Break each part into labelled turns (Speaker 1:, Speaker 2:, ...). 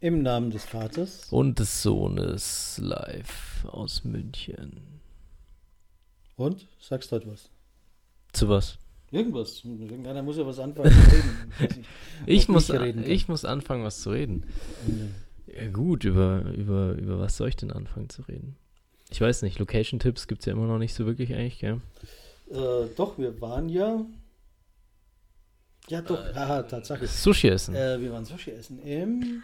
Speaker 1: Im Namen des Vaters.
Speaker 2: Und des Sohnes live aus München.
Speaker 1: Und? Sagst du heute was?
Speaker 2: Zu was?
Speaker 1: Irgendwas. Irgendeiner muss ja was anfangen zu reden. Ich, nicht,
Speaker 2: Ich muss,
Speaker 1: reden
Speaker 2: ich muss anfangen, was zu reden.
Speaker 1: Ja.
Speaker 2: Ja, gut, über, über, über was soll ich denn anfangen zu reden? Ich weiß nicht, Location-Tipps gibt es ja immer noch nicht so wirklich eigentlich, gell?
Speaker 1: Äh, doch, wir waren ja. Ja, doch, haha, Tatsache.
Speaker 2: Sushi essen.
Speaker 1: Äh, wir waren Sushi essen im.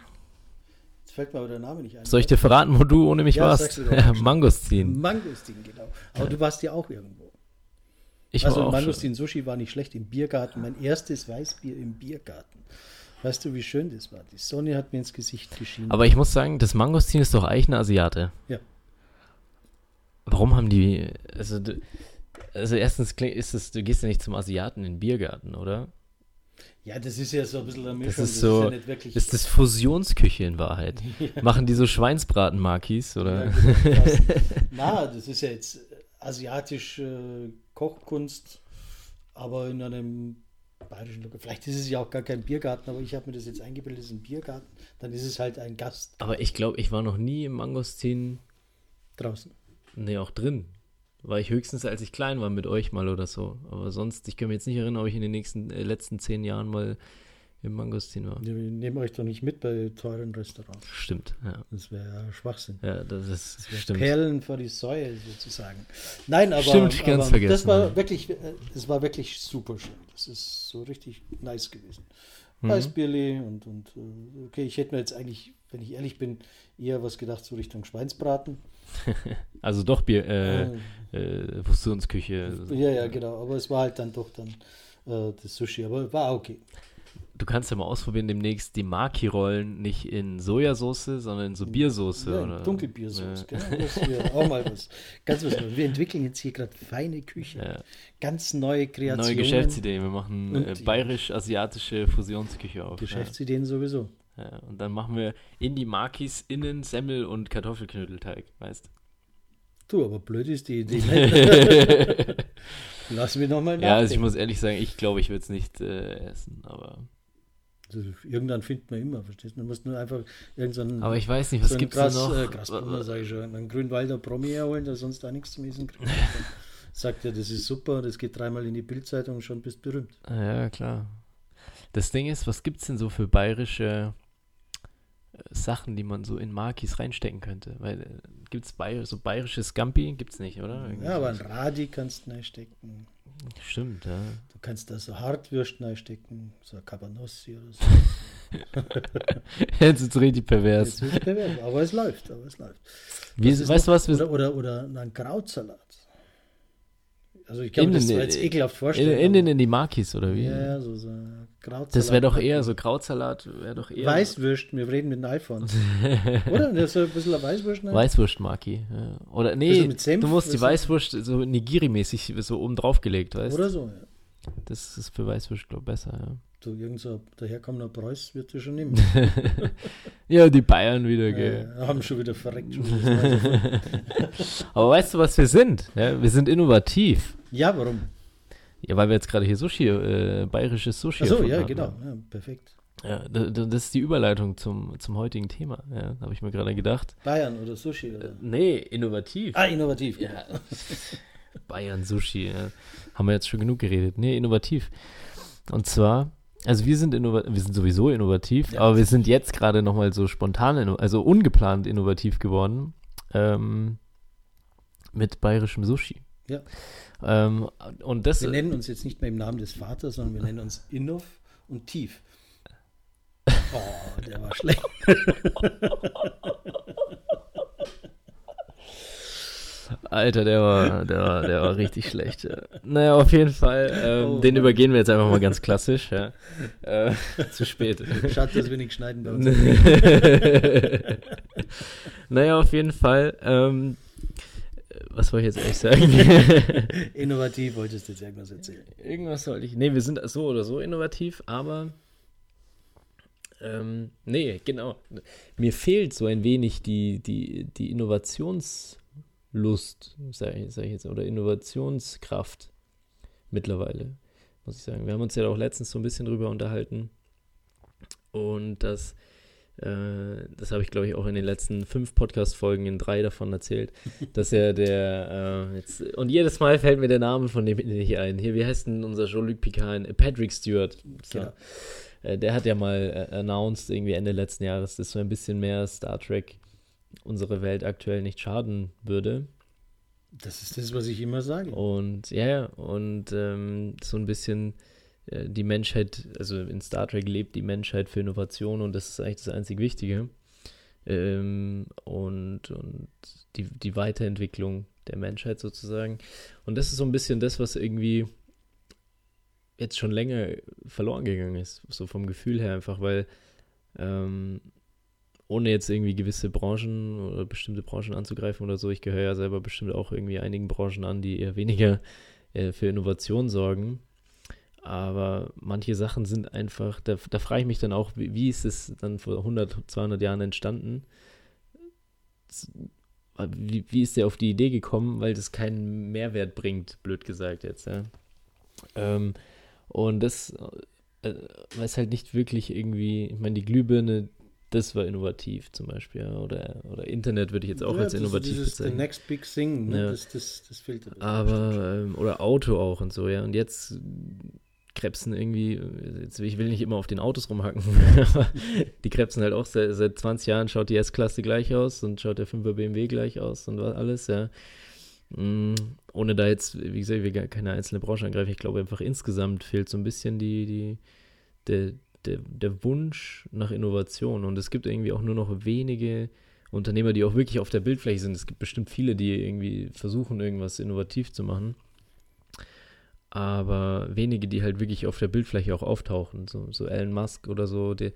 Speaker 1: Jetzt fällt mir aber der Name nicht ein.
Speaker 2: Soll ich dir verraten, wo du ohne mich
Speaker 1: Ja,
Speaker 2: warst? Ja, Mangostin.
Speaker 1: Mangostin, genau. Aber du warst ja auch irgendwo.
Speaker 2: Ich
Speaker 1: also
Speaker 2: war auch schon.
Speaker 1: Mangostin Sushi war nicht schlecht im Biergarten. Mein erstes Weißbier im Biergarten. Weißt du, wie schön das war? Die Sonne hat mir ins Gesicht geschienen.
Speaker 2: Aber ich muss sagen, das Mangostin ist doch eigentlich ein Asiate.
Speaker 1: Ja.
Speaker 2: Warum haben die, also, also erstens ist es, du gehst ja nicht zum Asiaten in den Biergarten, oder?
Speaker 1: Ja, das ist ja so ein bisschen eine Mischung.
Speaker 2: Das ist so,
Speaker 1: ja nicht wirklich.
Speaker 2: ist das Fusionsküche in Wahrheit. Machen die so Schweinsbraten-Makis, oder?
Speaker 1: Ja, genau, das. Na, das ist ja jetzt asiatische Kochkunst, aber in einem bayerischen Lokal. Vielleicht ist es ja auch gar kein Biergarten, aber ich habe mir das jetzt eingebildet, es ist ein Biergarten. Dann ist es halt ein Gast
Speaker 2: Aber ich glaube, ich war noch nie im Mangostin,
Speaker 1: draußen.
Speaker 2: nee, auch drin. War ich höchstens, als ich klein war, mit euch mal oder so. Aber sonst, ich kann mir jetzt nicht erinnern, ob ich in den nächsten, äh, letzten zehn Jahren mal im Mangostin war.
Speaker 1: Wir nehmen euch doch nicht mit bei teuren Restaurants.
Speaker 2: Stimmt, ja.
Speaker 1: Das wäre ja Schwachsinn.
Speaker 2: Ja, das ist,
Speaker 1: Das
Speaker 2: stimmt.
Speaker 1: Perlen vor die Säue sozusagen. Nein, aber,
Speaker 2: Stimmt, ganz
Speaker 1: aber
Speaker 2: vergessen,
Speaker 1: das war
Speaker 2: ja.
Speaker 1: wirklich, äh, das war wirklich super schön. Das ist so richtig nice gewesen.
Speaker 2: Mhm.
Speaker 1: Und, und äh, okay, ich hätte mir jetzt eigentlich, wenn ich ehrlich bin, eher was gedacht so Richtung Schweinsbraten.
Speaker 2: Also doch Bier, äh,
Speaker 1: Äh,
Speaker 2: äh, Fusionsküche.
Speaker 1: ja, ja, genau. Aber es war halt dann doch dann äh, das Sushi. Aber war okay.
Speaker 2: Du kannst ja mal ausprobieren, demnächst die Maki-Rollen nicht in Sojasauce, sondern in so Biersoße.
Speaker 1: Ja,
Speaker 2: oder?
Speaker 1: Dunkelbiersauce,
Speaker 2: Ja.
Speaker 1: genau. Das wäre auch mal was. Ganz was Neues. Wir entwickeln jetzt hier gerade feine Küche.
Speaker 2: Ja.
Speaker 1: Ganz neue Kreationen.
Speaker 2: Neue Geschäftsidee. Wir machen äh, bayerisch-asiatische Fusionsküche auf.
Speaker 1: Geschäftsideen sowieso.
Speaker 2: Ja. Ja. Und dann machen wir in die Makis innen Semmel und Kartoffelknödelteig, weißt
Speaker 1: Du, aber blöd ist die Idee. Lass mich nochmal
Speaker 2: ja, also ich muss ehrlich sagen, ich glaube, ich würde es nicht äh, essen, aber.
Speaker 1: Also, irgendwann findet man immer, verstehst du? Man muss nur einfach irgendeinen
Speaker 2: Aber ich weiß nicht, was
Speaker 1: so Gras,
Speaker 2: da noch?
Speaker 1: Äh, Grasbrunner, sage ich schon, einen Grünwalder Promi herholen, der sonst auch nichts zum Essen kriegt. Sagt er, das ist super, das geht dreimal in die Bildzeitung und schon bist berühmt.
Speaker 2: Ah, Ja, klar. Das Ding ist, was gibt's denn so für bayerische äh, Sachen, die man so in Makis reinstecken könnte? Weil äh, gibt's Bayer, so bayerische Scampi? Gibt's nicht, oder? Irgendwie
Speaker 1: Ja, aber ein. Radi kannst du reinstecken.
Speaker 2: Stimmt, ja.
Speaker 1: Du kannst da so Hartwürst reinstecken, so ein Cabanossi oder so.
Speaker 2: Jetzt ist richtig pervers.
Speaker 1: Jetzt wird's bewerben, aber es läuft, aber es läuft. Ist
Speaker 2: weißt du was?
Speaker 1: Oder, oder, oder einen Krautsalat. Also ich
Speaker 2: In
Speaker 1: das zwar jetzt ekelhaft
Speaker 2: in,
Speaker 1: vorstellen.
Speaker 2: innen
Speaker 1: aber-
Speaker 2: in die Makis, oder wie?
Speaker 1: Ja, ja, so, so Krautsalat.
Speaker 2: das wäre doch eher so Krautsalat, wäre doch eher.
Speaker 1: Weißwürsten, wir reden mit dem iPhone. Oder? Das ist so ein bisschen ein Weißwürst. ne?
Speaker 2: Weißwurst-Maki. Ja. Oder nee,
Speaker 1: Senf,
Speaker 2: du musst die Weißwurst so Nigiri-mäßig so oben drauf gelegt, weißt du?
Speaker 1: Oder so, ja.
Speaker 2: Das ist für Weißwurst, glaube ich, besser,
Speaker 1: Du, irgend so daherkommender Preuß wird dir schon nehmen.
Speaker 2: ja. ja, die Bayern wieder, gell.
Speaker 1: äh, haben schon wieder verreckt. Schon wieder.
Speaker 2: Aber weißt du, was wir sind? Ja, wir sind innovativ.
Speaker 1: Ja, warum?
Speaker 2: Ja, weil wir jetzt gerade hier Sushi, äh, bayerisches Sushi
Speaker 1: Achso,
Speaker 2: erfunden
Speaker 1: ja,
Speaker 2: haben.
Speaker 1: genau. Ja, perfekt.
Speaker 2: Ja, da- da- das ist die Überleitung zum, zum heutigen Thema. Ja, habe ich mir gerade gedacht.
Speaker 1: Bayern oder Sushi. Oder?
Speaker 2: Nee, innovativ.
Speaker 1: Ah, innovativ.
Speaker 2: Ja. Bayern Sushi, ja. Haben wir jetzt schon genug geredet. Nee, innovativ. Und zwar, also wir sind innova- wir sind sowieso innovativ,
Speaker 1: Ja.
Speaker 2: aber wir sind jetzt gerade nochmal so spontan, also ungeplant innovativ geworden. Ähm, mit bayerischem Sushi.
Speaker 1: Ja.
Speaker 2: Ähm, und das
Speaker 1: Wir nennen uns jetzt nicht mehr im Namen des Vaters, sondern wir nennen uns Innov und Tief. Oh, der war schlecht.
Speaker 2: Alter, der war, der war, der war richtig schlecht. Ja. Naja, auf jeden Fall, ähm,
Speaker 1: Oh
Speaker 2: den
Speaker 1: Mann.
Speaker 2: übergehen wir jetzt einfach mal ganz klassisch. Ja. Äh, zu spät.
Speaker 1: Schade, dass wir nicht schneiden bei uns.
Speaker 2: naja, auf jeden Fall. Ähm, was wollte ich jetzt eigentlich sagen?
Speaker 1: Innovativ wolltest du jetzt irgendwas erzählen.
Speaker 2: Irgendwas sollte ich. Nee, wir sind so oder so innovativ, aber. Ähm, nee, genau. Mir fehlt so ein wenig die, die, die Innovationslust, sage ich, sag ich jetzt, oder Innovationskraft mittlerweile, muss ich sagen. Wir haben uns ja auch letztens so ein bisschen drüber unterhalten. Und dass äh, das habe ich glaube ich auch in den letzten fünf Podcast-Folgen in drei davon erzählt, dass er der, äh, jetzt, und jedes Mal fällt mir der Name von dem nicht ein. Hier, wie heißt denn unser Jean-Luc Picard? Patrick Stewart. So. Genau. Äh, der hat ja mal äh, announced, irgendwie Ende letzten Jahres, dass so ein bisschen mehr Star Trek unsere Welt aktuell nicht schaden würde.
Speaker 1: Das ist das, was ich immer sage.
Speaker 2: Und ja, und ähm, so ein bisschen äh, die Menschheit, also in Star Trek lebt die Menschheit für Innovation und das ist eigentlich das einzig Wichtige. Ähm, und und die, die Weiterentwicklung der Menschheit sozusagen. Und das ist so ein bisschen das, was irgendwie jetzt schon länger verloren gegangen ist, so vom Gefühl her einfach, weil ähm, ohne jetzt irgendwie gewisse Branchen oder bestimmte Branchen anzugreifen oder so, ich gehöre ja selber bestimmt auch irgendwie einigen Branchen an, die eher weniger äh, für Innovation sorgen. Aber manche Sachen sind einfach, da, da frage ich mich dann auch, wie, wie ist es dann vor 100, 200 Jahren entstanden? Wie, wie ist der auf die Idee gekommen? Weil das keinen Mehrwert bringt, blöd gesagt jetzt, ja. Ähm, und das, äh, weiß halt nicht wirklich irgendwie, ich meine, die Glühbirne, das war innovativ zum Beispiel, ja. oder, oder Internet würde ich jetzt auch ja, als innovativ
Speaker 1: dieses bezeichnen. The next big thing, ne?
Speaker 2: ja.
Speaker 1: das, das, das fehlt.
Speaker 2: Aber, ähm, oder Auto auch und so, ja. Und jetzt krebsen irgendwie, jetzt, ich will nicht immer auf den Autos rumhacken, aber die krebsen halt auch seit, seit 20 Jahren, schaut die S-Klasse gleich aus und schaut der 5er BMW gleich aus und alles, ja. Mm, ohne da jetzt, wie gesagt, wir keine einzelne Branche angreifen, ich glaube einfach insgesamt fehlt so ein bisschen die, die, der, der, der Wunsch nach Innovation. Und es gibt irgendwie auch nur noch wenige Unternehmer, die auch wirklich auf der Bildfläche sind. Es gibt bestimmt viele, die irgendwie versuchen, irgendwas innovativ zu machen. Aber wenige, die halt wirklich auf der Bildfläche auch auftauchen. So, so Elon Musk oder so, der,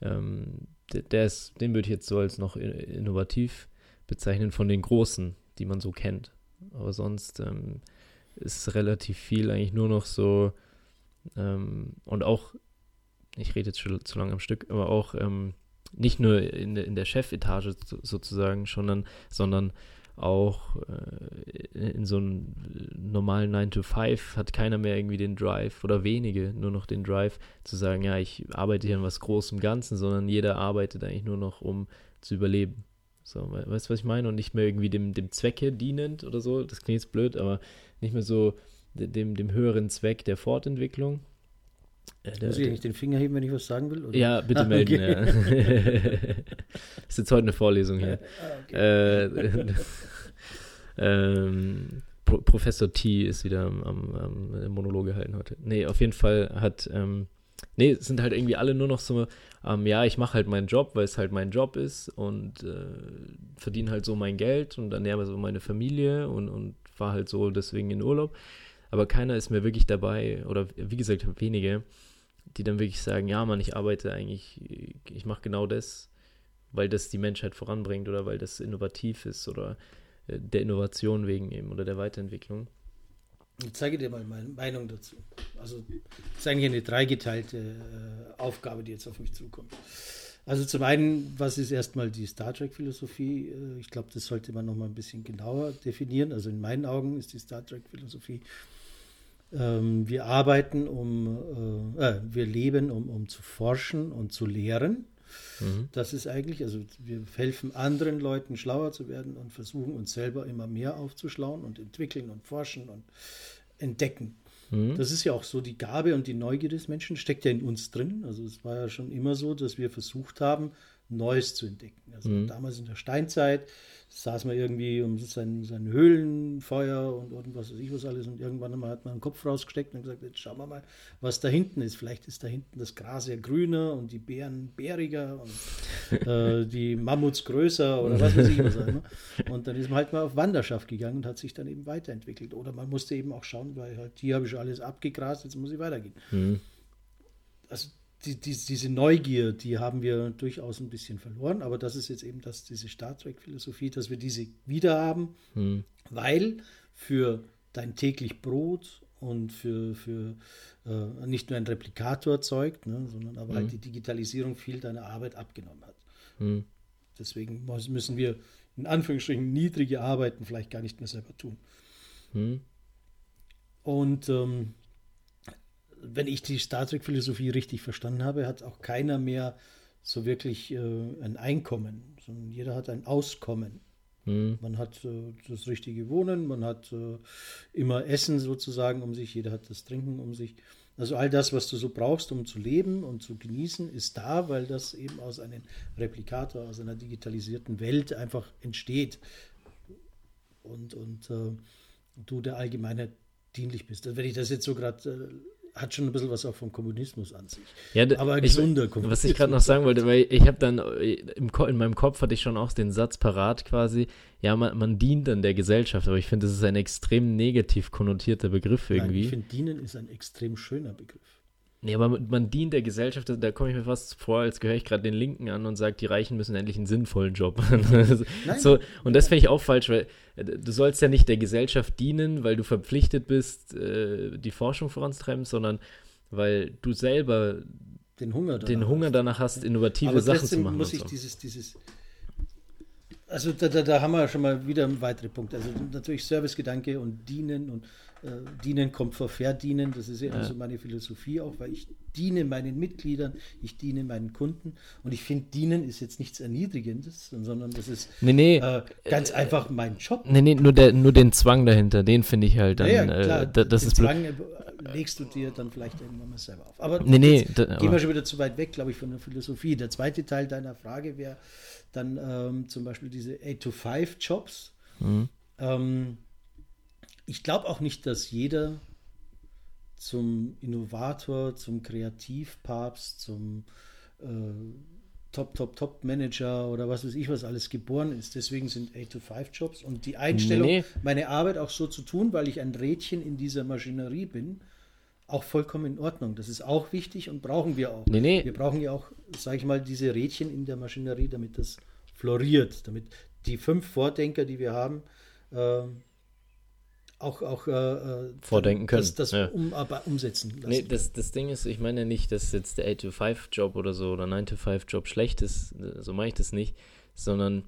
Speaker 2: ähm, der, der ist, den würde ich jetzt so als noch innovativ bezeichnen von den Großen, die man so kennt. Aber sonst ähm, ist relativ viel eigentlich nur noch so ähm, und auch, ich rede jetzt schon zu lange am Stück, aber auch ähm, nicht nur in, in der Chefetage sozusagen, sondern, sondern auch äh, in so einem normalen 9 to 5 hat keiner mehr irgendwie den Drive oder wenige nur noch den Drive zu sagen, ja, ich arbeite hier an was Großem Ganzen, sondern jeder arbeitet eigentlich nur noch, um zu überleben. So, weißt du, was ich meine? Und nicht mehr irgendwie dem, dem Zwecke dienend oder so. Das klingt jetzt blöd, aber nicht mehr so dem, dem höheren Zweck der Fortentwicklung.
Speaker 1: Äh, der, Muss ich eigentlich den Finger heben, wenn ich was sagen will?
Speaker 2: Oder? Ja, bitte ah, melden. Okay. Ja. ist jetzt heute eine Vorlesung hier. Ah, okay. äh, ähm, Pro Professor T ist wieder am, am, am Monolog gehalten heute. Nee, auf jeden Fall hat ähm, Nee, sind halt irgendwie alle nur noch so, ähm, ja, ich mache halt meinen Job, weil es halt mein Job ist und äh, verdiene halt so mein Geld und ernähre so meine Familie und, und fahre halt so deswegen in Urlaub. Aber keiner ist mehr wirklich dabei, oder wie gesagt, wenige, die dann wirklich sagen, ja, Mann, ich arbeite eigentlich, ich mache genau das, weil das die Menschheit voranbringt oder weil das innovativ ist oder äh, der Innovation wegen eben oder der Weiterentwicklung.
Speaker 1: Ich zeige dir mal meine Meinung dazu. Also das ist eigentlich eine dreigeteilte äh, Aufgabe, die jetzt auf mich zukommt. Also zum einen, was ist erstmal die Star Trek-Philosophie? Äh, ich glaube, das sollte man noch mal ein bisschen genauer definieren. Also in meinen Augen ist die Star Trek-Philosophie, ähm, wir arbeiten, um, äh, äh wir leben, um, um zu forschen und zu lehren. Mhm. Das ist eigentlich, also wir helfen anderen Leuten schlauer zu werden und versuchen uns selber immer mehr aufzuschlauen und entwickeln und forschen und entdecken. Mhm. Das ist ja auch so, die Gabe und die Neugier des Menschen steckt ja in uns drin. Also es war ja schon immer so, dass wir versucht haben, Neues zu entdecken. Also mhm. damals in der Steinzeit saß man irgendwie um sein, sein Höhlenfeuer und irgendwas weiß ich was alles und irgendwann einmal hat man den Kopf rausgesteckt und gesagt, jetzt schauen wir mal, was da hinten ist. Vielleicht ist da hinten das Gras ja grüner und die Beeren bäriger und äh, die Mammuts größer oder was weiß ich was. Ne? Und dann ist man halt mal auf Wanderschaft gegangen und hat sich dann eben weiterentwickelt. Oder man musste eben auch schauen, weil halt hier habe ich alles abgegrast, jetzt muss ich weitergehen. Mhm. Also die, die, diese Neugier, die haben wir durchaus ein bisschen verloren, aber das ist jetzt eben das, diese Star Trek-Philosophie, dass wir diese wieder haben, hm. weil für dein täglich Brot und für, für äh, nicht nur ein Replikator erzeugt, ne, sondern aber halt hm. halt die Digitalisierung viel deiner Arbeit abgenommen hat. Hm. Deswegen müssen wir in Anführungsstrichen niedrige Arbeiten vielleicht gar nicht mehr selber tun. Hm. Und ähm, wenn ich die Star Trek-Philosophie richtig verstanden habe, hat auch keiner mehr so wirklich äh, ein Einkommen, sondern jeder hat ein Auskommen. Mhm. Man hat äh, das richtige Wohnen, man hat äh, immer Essen sozusagen um sich, jeder hat das Trinken um sich. Also all das, was du so brauchst, um zu leben und zu genießen, ist da, weil das eben aus einem Replikator, aus einer digitalisierten Welt einfach entsteht. Und, und äh, du der Allgemeinheit dienlich bist. Also wenn ich das jetzt so gerade äh, hat schon ein bisschen was auch vom Kommunismus an sich.
Speaker 2: Ja, aber gesunder Kommunismus. Was ich gerade noch sagen wollte, weil ich habe dann äh, im, in meinem Kopf hatte ich schon auch den Satz parat quasi, ja, man, man dient dann der Gesellschaft, aber ich finde, das ist ein extrem negativ konnotierter Begriff irgendwie. Nein, ich
Speaker 1: finde, dienen ist ein extrem schöner Begriff.
Speaker 2: Nee, aber man dient der Gesellschaft, da komme ich mir fast vor, als gehöre ich gerade den Linken an und sage, die Reichen müssen endlich einen sinnvollen Job. Nein, so, und das finde ich auch falsch, weil äh, du sollst ja nicht der Gesellschaft dienen, weil du verpflichtet bist, äh, die Forschung voranzutreiben, sondern weil du selber
Speaker 1: den Hunger
Speaker 2: danach, den Hunger danach hast, innovative aber Sachen zu machen.
Speaker 1: muss ich so. dieses, dieses also da, da, da, haben wir schon mal wieder einen weiteren Punkt. Also natürlich Servicegedanke und Dienen und Dienen kommt vor Verdienen. Das ist ja, ja. also meine Philosophie auch, weil ich diene meinen Mitgliedern, ich diene meinen Kunden und ich finde, Dienen ist jetzt nichts Erniedrigendes, sondern das ist
Speaker 2: nee, nee,
Speaker 1: äh, ganz äh, einfach mein Job.
Speaker 2: Nee, nee, nur, der, nur den Zwang dahinter, den finde ich halt dann. Ja,
Speaker 1: ja klar,
Speaker 2: äh, das
Speaker 1: den
Speaker 2: ist
Speaker 1: Zwang legst du dir dann vielleicht irgendwann mal selber auf. Aber
Speaker 2: nee, nee, da,
Speaker 1: gehen wir schon wieder zu weit weg, glaube ich, von der Philosophie. Der zweite Teil deiner Frage wäre dann ähm, zum Beispiel diese 8-to-5-Jobs. Mhm. Ähm, ich glaube auch nicht, dass jeder zum Innovator, zum Kreativpapst, zum äh, Top, Top, Top Manager oder was weiß ich, was alles geboren ist. Deswegen sind 8-to-5-Jobs und die Einstellung, nee. meine Arbeit auch so zu tun, weil ich ein Rädchen in dieser Maschinerie bin, auch vollkommen in Ordnung. Das ist auch wichtig und brauchen wir auch.
Speaker 2: Nee, nee.
Speaker 1: Wir brauchen ja auch, sage ich mal, diese Rädchen in der Maschinerie, damit das floriert, damit die fünf Vordenker, die wir haben, äh, auch, auch äh,
Speaker 2: äh vordenken können. Das,
Speaker 1: das ja. um, umsetzen
Speaker 2: lassen. Nee, das, das Ding ist, ich meine ja nicht, dass jetzt der 8-to-5-Job oder so oder 9-to-5-Job schlecht ist, so meine ich das nicht, sondern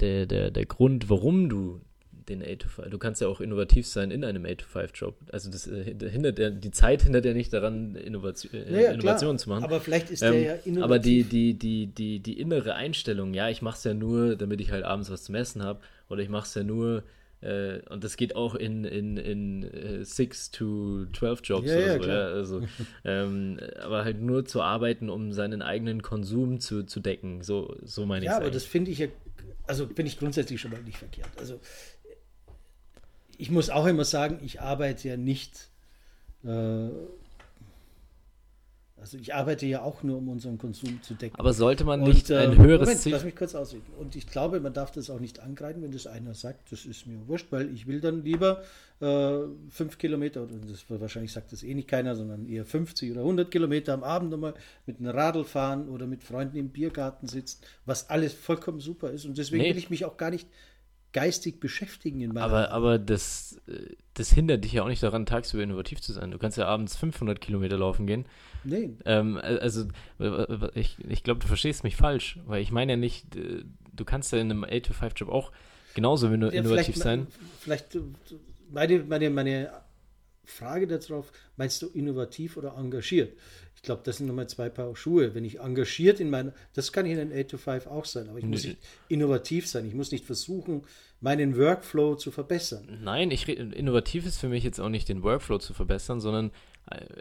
Speaker 2: der, der, der Grund, warum du den 8 to 5. Du kannst ja auch innovativ sein in einem 8 to 5 Job. Also das äh, hindert ja, die Zeit hindert ja nicht daran, Innovation, äh, naja, Innovationen zu machen.
Speaker 1: Aber vielleicht ist ähm, der ja innovativ.
Speaker 2: Aber die, die, die, die, die innere Einstellung, ja, ich mache es ja nur, damit ich halt abends was zum Essen habe, oder ich mache es ja nur, äh, und das geht auch in, in, in äh, 6 to 12 Jobs ja, oder so, ja, also, ähm, aber halt nur zu arbeiten, um seinen eigenen Konsum zu, zu decken. So, so meine ich
Speaker 1: Ja, aber eigentlich. das finde ich ja, also finde ich grundsätzlich schon mal nicht verkehrt. Also ich muss auch immer sagen, ich arbeite ja nicht, äh, also ich arbeite ja auch nur, um unseren Konsum zu decken.
Speaker 2: Aber sollte man nicht Und, äh, ein höheres
Speaker 1: Moment, Ziel... Lass mich kurz ausreden. Und ich glaube, man darf das auch nicht angreifen, wenn das einer sagt, das ist mir wurscht, weil ich will dann lieber äh, fünf Kilometer, oder das, wahrscheinlich sagt das eh nicht keiner, sondern eher 50 oder 100 Kilometer am Abend nochmal mit einem Radl fahren oder mit Freunden im Biergarten sitzen, was alles vollkommen super ist. Und deswegen nee. will ich mich auch gar nicht geistig beschäftigen in
Speaker 2: meiner Aber, aber das, äh, das hindert dich ja auch nicht daran, tagsüber innovativ zu sein. Du kannst ja abends 500 Kilometer laufen gehen.
Speaker 1: Nee.
Speaker 2: Ähm, also, ich, ich glaube, du verstehst mich falsch, weil ich meine ja nicht, äh, du kannst ja in einem 8-to-5-Job auch genauso ja, innovativ sein.
Speaker 1: Vielleicht meine, meine, meine Frage darauf, meinst du innovativ oder engagiert? Ich glaube, das sind nochmal zwei Paar Schuhe. Wenn ich engagiert in meiner, das kann in einem 8 to 5 auch sein, aber ich muss nicht innovativ sein. Ich muss nicht versuchen, meinen Workflow zu verbessern.
Speaker 2: Nein, ich innovativ ist für mich jetzt auch nicht den Workflow zu verbessern, sondern äh,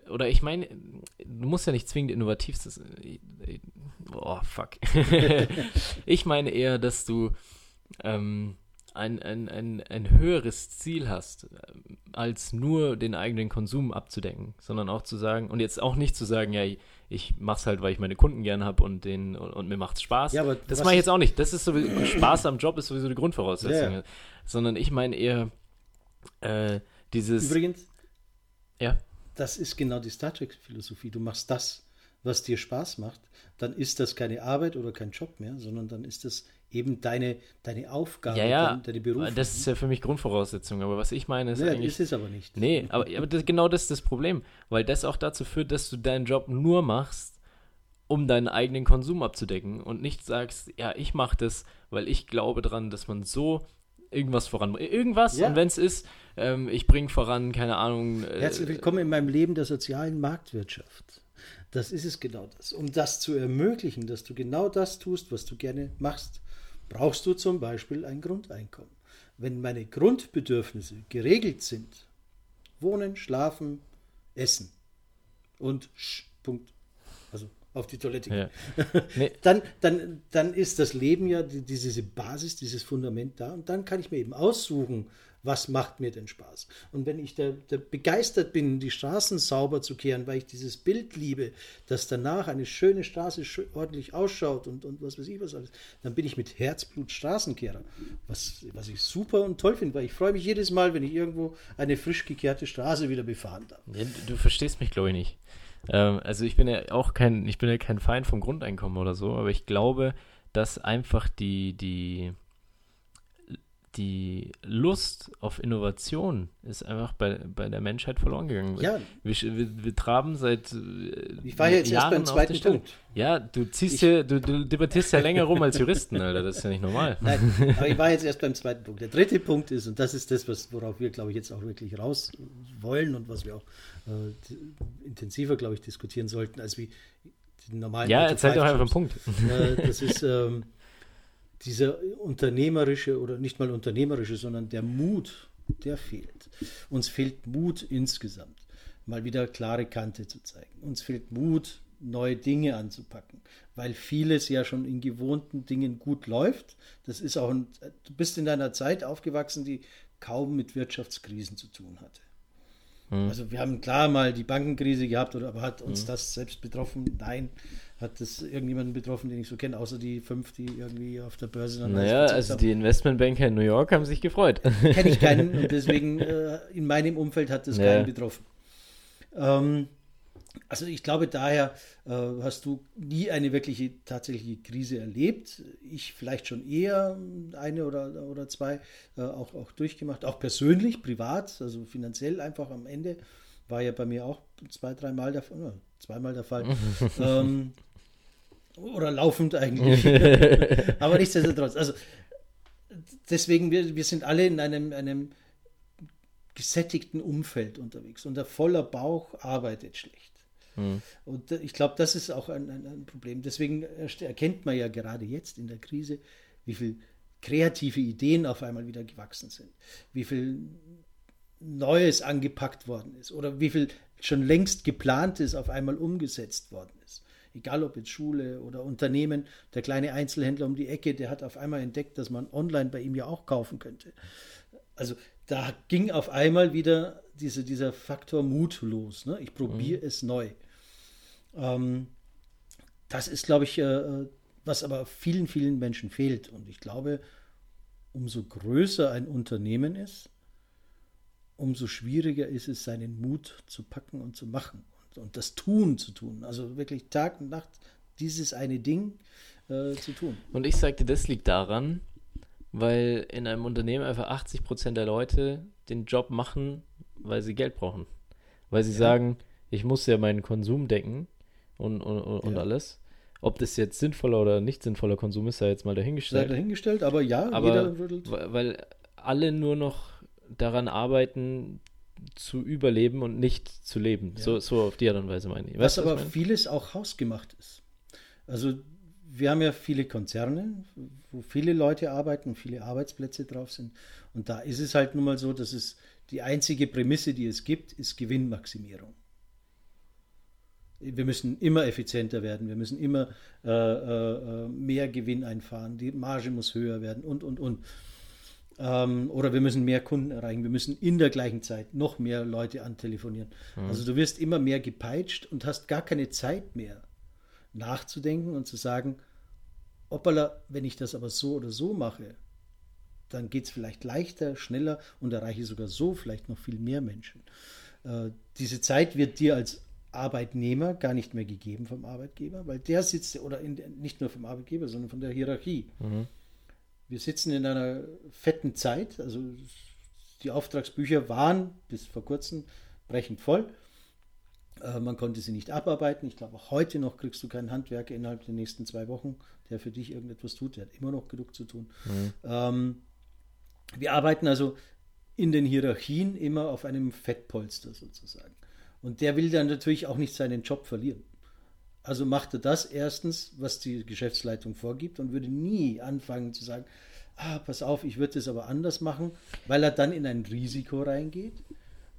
Speaker 2: oder ich meine, du musst ja nicht zwingend innovativ sein. Oh, fuck. ich meine eher, dass du ähm, ein, ein, ein, ein höheres Ziel hast, äh, als nur den eigenen Konsum abzudecken, sondern auch zu sagen, und jetzt auch nicht zu sagen, ja, ich, mach's halt, weil ich meine Kunden gerne habe und, und, und mir macht's Spaß.
Speaker 1: Ja, aber
Speaker 2: das mache ich jetzt auch nicht. Das ist sowieso, Spaß am Job ist sowieso die Grundvoraussetzung. Ja. Sondern ich meine eher äh, dieses.
Speaker 1: Übrigens,
Speaker 2: ja.
Speaker 1: Das ist genau die Star Trek-Philosophie. Du machst das, was dir Spaß macht, dann ist das keine Arbeit oder kein Job mehr, sondern dann ist das eben deine, deine Aufgabe,
Speaker 2: ja, ja,
Speaker 1: deine Berufung.
Speaker 2: Das ist ja für mich Grundvoraussetzung, aber was ich meine ist ja, eigentlich...
Speaker 1: ist es aber nicht.
Speaker 2: Nee, aber, aber das, genau das ist das Problem, weil das auch dazu führt, dass du deinen Job nur machst, um deinen eigenen Konsum abzudecken und nicht sagst, ja, ich mache das, weil ich glaube dran, dass man so irgendwas voran irgendwas ja. und wenn es ist, ähm, ich bringe voran, keine Ahnung.
Speaker 1: Äh, Herzlich willkommen in meinem Leben der sozialen Marktwirtschaft. das ist es genau das. Um das zu ermöglichen, dass du genau das tust, was du gerne machst, brauchst du zum Beispiel ein Grundeinkommen. Wenn meine Grundbedürfnisse geregelt sind, wohnen, schlafen, essen und Sch, Punkt, auf die Toilette gehen, ja. nee. dann, dann, dann ist das Leben ja die, diese Basis, dieses Fundament da und dann kann ich mir eben aussuchen, was macht mir denn Spaß? Und wenn ich da, da, begeistert bin, die Straßen sauber zu kehren, weil ich dieses Bild liebe, dass danach eine schöne Straße ordentlich ausschaut und, und was weiß ich was alles, dann bin ich mit Herzblut Straßenkehrer. Was, was ich super und toll finde, weil ich freue mich jedes Mal, wenn ich irgendwo eine frisch gekehrte Straße wieder befahren darf.
Speaker 2: Ja, du verstehst mich, glaube ich, nicht. Ähm, also ich bin ja auch kein, ich bin ja kein Feind vom Grundeinkommen oder so, aber ich glaube, dass einfach die, die, die Lust auf Innovation ist einfach bei, bei der Menschheit verloren gegangen. Ja. Wir, wir, wir traben seit
Speaker 1: äh, Ich war jetzt Jahren erst beim zweiten Punkt.
Speaker 2: Ja, du ziehst ich, ja, du, du debattierst ja länger rum als Juristen, Alter. Das ist ja nicht normal.
Speaker 1: Nein, aber ich war jetzt erst beim zweiten Punkt. Der dritte Punkt ist, und das ist das, was, worauf wir, glaube ich, jetzt auch wirklich raus wollen und was wir auch äh, intensiver, glaube ich, diskutieren sollten, als wie
Speaker 2: die normalen. Ja, erzähl doch einfach einen Punkt.
Speaker 1: Äh, das ist ähm, dieser unternehmerische oder nicht mal unternehmerische, sondern der Mut, der fehlt. Uns fehlt Mut insgesamt, mal wieder klare Kante zu zeigen. Uns fehlt Mut, neue Dinge anzupacken, weil vieles ja schon in gewohnten Dingen gut läuft. Das ist auch ein, du bist in deiner Zeit aufgewachsen, die kaum mit Wirtschaftskrisen zu tun hatte. Hm. Also wir haben klar mal die Bankenkrise gehabt, oder aber hat uns hm. das selbst betroffen? Nein. Hat das irgendjemanden betroffen, den ich so kenne, außer die fünf, die irgendwie auf der Börse
Speaker 2: dann Naja, also haben? die Investmentbanker in New York haben sich gefreut.
Speaker 1: Kenne ich keinen und deswegen äh, in meinem Umfeld hat das ja. keinen betroffen. Ähm, also ich glaube, daher äh, hast du nie eine wirkliche tatsächliche Krise erlebt. Ich vielleicht schon eher eine oder, oder zwei äh, auch, auch durchgemacht, auch persönlich, privat, also finanziell einfach am Ende. War ja bei mir auch zwei, dreimal der Fall, zweimal der Fall. ähm, oder laufend eigentlich. Aber nichtsdestotrotz. Also deswegen, wir, wir sind alle in einem, einem gesättigten Umfeld unterwegs und der voller Bauch arbeitet schlecht. Mhm. Und ich glaube, das ist auch ein, ein, ein, Problem. Deswegen erkennt man ja gerade jetzt in der Krise, wie viel kreative Ideen auf einmal wieder gewachsen sind, wie viel Neues angepackt worden ist oder wie viel schon längst geplantes auf einmal umgesetzt worden ist. Egal ob jetzt Schule oder Unternehmen, der kleine Einzelhändler um die Ecke, der hat auf einmal entdeckt, dass man online bei ihm ja auch kaufen könnte. Also da ging auf einmal wieder diese, dieser Faktor Mut los. Ne? Ich probiere mhm. es neu. Ähm, das ist, glaube ich, äh, was aber vielen, vielen Menschen fehlt. Und ich glaube, umso größer ein Unternehmen ist, umso schwieriger ist es, seinen Mut zu packen und zu machen und, das Tun zu tun. Also wirklich Tag und Nacht dieses eine Ding äh, zu tun.
Speaker 2: Und ich sagte, das liegt daran, weil in einem Unternehmen einfach 80 Prozent der Leute den Job machen, weil sie Geld brauchen. Weil sie ja. sagen, ich muss ja meinen Konsum decken und, und, und ja. alles. Ob das jetzt sinnvoller oder nicht sinnvoller Konsum ist, sei jetzt mal dahingestellt. Sei
Speaker 1: dahingestellt, aber ja,
Speaker 2: aber Weil alle nur noch daran arbeiten, zu überleben und nicht zu leben. Ja. So, so auf die Art und Weise meine ich.
Speaker 1: Weißt was aber vieles auch hausgemacht ist. Also wir haben ja viele Konzerne, wo viele Leute arbeiten, viele Arbeitsplätze drauf sind. Und da ist es halt nun mal so, dass es die einzige Prämisse, die es gibt, ist Gewinnmaximierung. Wir müssen immer effizienter werden, wir müssen immer äh, äh, mehr Gewinn einfahren, die Marge muss höher werden und, und, und. Ähm, oder wir müssen mehr Kunden erreichen, wir müssen in der gleichen Zeit noch mehr Leute antelefonieren. Mhm. Also du wirst immer mehr gepeitscht und hast gar keine Zeit mehr nachzudenken und zu sagen, hoppala, wenn ich das aber so oder so mache, dann geht es vielleicht leichter, schneller und erreiche sogar so vielleicht noch viel mehr Menschen. Äh, diese Zeit wird dir als Arbeitnehmer gar nicht mehr gegeben vom Arbeitgeber, weil der sitzt, oder in, nicht nur vom Arbeitgeber, sondern von der Hierarchie. Mhm. Wir sitzen in einer fetten Zeit, also die Auftragsbücher waren bis vor kurzem brechend voll. Äh, man konnte sie nicht abarbeiten. Ich glaube, auch heute noch kriegst du keinen Handwerker innerhalb der nächsten zwei Wochen, der für dich irgendetwas tut. Der hat immer noch genug zu tun. Mhm. Ähm, wir arbeiten also in den Hierarchien immer auf einem Fettpolster sozusagen. Und der will dann natürlich auch nicht seinen Job verlieren. Also macht er das erstens, was die Geschäftsleitung vorgibt und würde nie anfangen zu sagen, ah, pass auf, ich würde das aber anders machen, weil er dann in ein Risiko reingeht.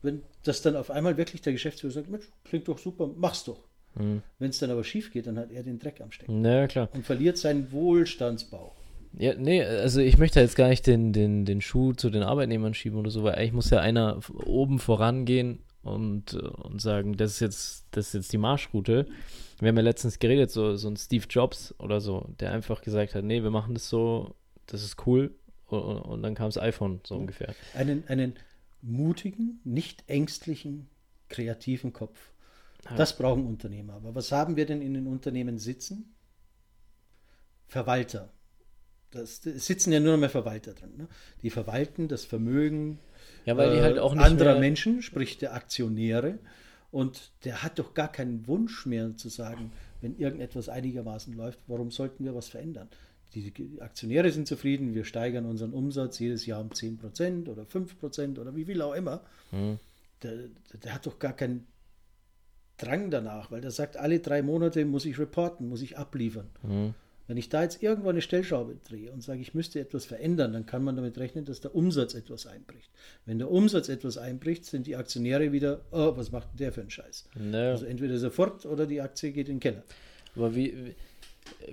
Speaker 1: Wenn das dann auf einmal wirklich der Geschäftsführer sagt, Mensch, klingt doch super, mach's doch. Mhm. Wenn es dann aber schief geht, dann hat er den Dreck am Stecken.
Speaker 2: Ja, klar.
Speaker 1: Und verliert seinen Wohlstandsbauch.
Speaker 2: Ja, nee, also ich möchte jetzt gar nicht den, den, den Schuh zu den Arbeitnehmern schieben oder so, weil eigentlich muss ja einer oben vorangehen und, und sagen, das ist jetzt, das ist jetzt die Marschroute. Wir haben ja letztens geredet, so, so ein Steve Jobs oder so, der einfach gesagt hat, nee, wir machen das so, das ist cool. Und, und dann kam das iPhone, so ungefähr.
Speaker 1: Einen, einen mutigen, nicht ängstlichen, kreativen Kopf. Ja. Das brauchen Unternehmer. Aber was haben wir denn in den Unternehmen sitzen? Verwalter. Das, das sitzen ja nur noch mehr Verwalter drin. Ne? Die verwalten das Vermögen
Speaker 2: ja, weil die halt auch
Speaker 1: nicht anderer Menschen, sprich der Aktionäre. Und der hat doch gar keinen Wunsch mehr zu sagen, wenn irgendetwas einigermaßen läuft, warum sollten wir was verändern? Die Aktionäre sind zufrieden, wir steigern unseren Umsatz jedes Jahr um 10% oder 5% oder wie viel auch immer. Mhm. Der, der, hat doch gar keinen Drang danach, weil der sagt, alle drei Monate muss ich reporten, muss ich abliefern. Mhm. Wenn ich da jetzt irgendwo eine Stellschraube drehe und sage, ich müsste etwas verändern, dann kann man damit rechnen, dass der Umsatz etwas einbricht. Wenn der Umsatz etwas einbricht, sind die Aktionäre wieder, oh, was macht der für einen Scheiß? No. Also entweder sofort oder die Aktie geht in den Keller.
Speaker 2: Aber wie,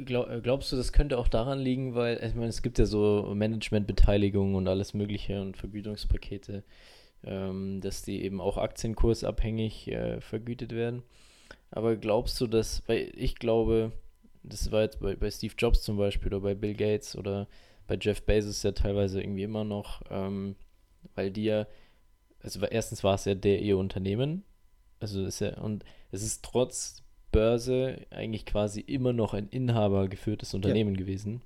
Speaker 2: glaub, glaubst du, das könnte auch daran liegen, weil ich meine, es gibt ja so Managementbeteiligung und alles Mögliche und Vergütungspakete, ähm, dass die eben auch aktienkursabhängig äh, vergütet werden. Aber glaubst du, dass, weil ich glaube, das war jetzt bei, bei Steve Jobs zum Beispiel oder bei Bill Gates oder bei Jeff Bezos ja teilweise irgendwie immer noch, ähm, weil die ja, also erstens war es ja der ihr Unternehmen, also ist ja, und es ist trotz Börse eigentlich quasi immer noch ein inhabergeführtes Unternehmen ja. gewesen.